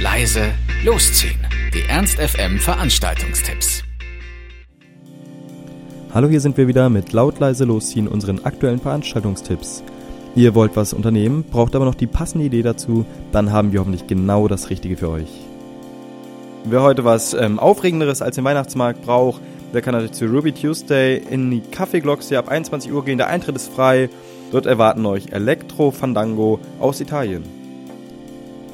leise, losziehen. Die Ernst FM Veranstaltungstipps. Hallo, hier sind wir wieder mit laut leise losziehen unseren aktuellen Veranstaltungstipps. Ihr wollt was unternehmen, braucht aber noch die passende Idee dazu, dann haben wir hoffentlich genau das Richtige für euch. Wer heute was ähm, Aufregenderes als den Weihnachtsmarkt braucht, der kann natürlich zu Ruby Tuesday in die Kaffeeglocks hier ab 21 Uhr gehen. Der Eintritt ist frei. Dort erwarten euch Elektro Fandango aus Italien.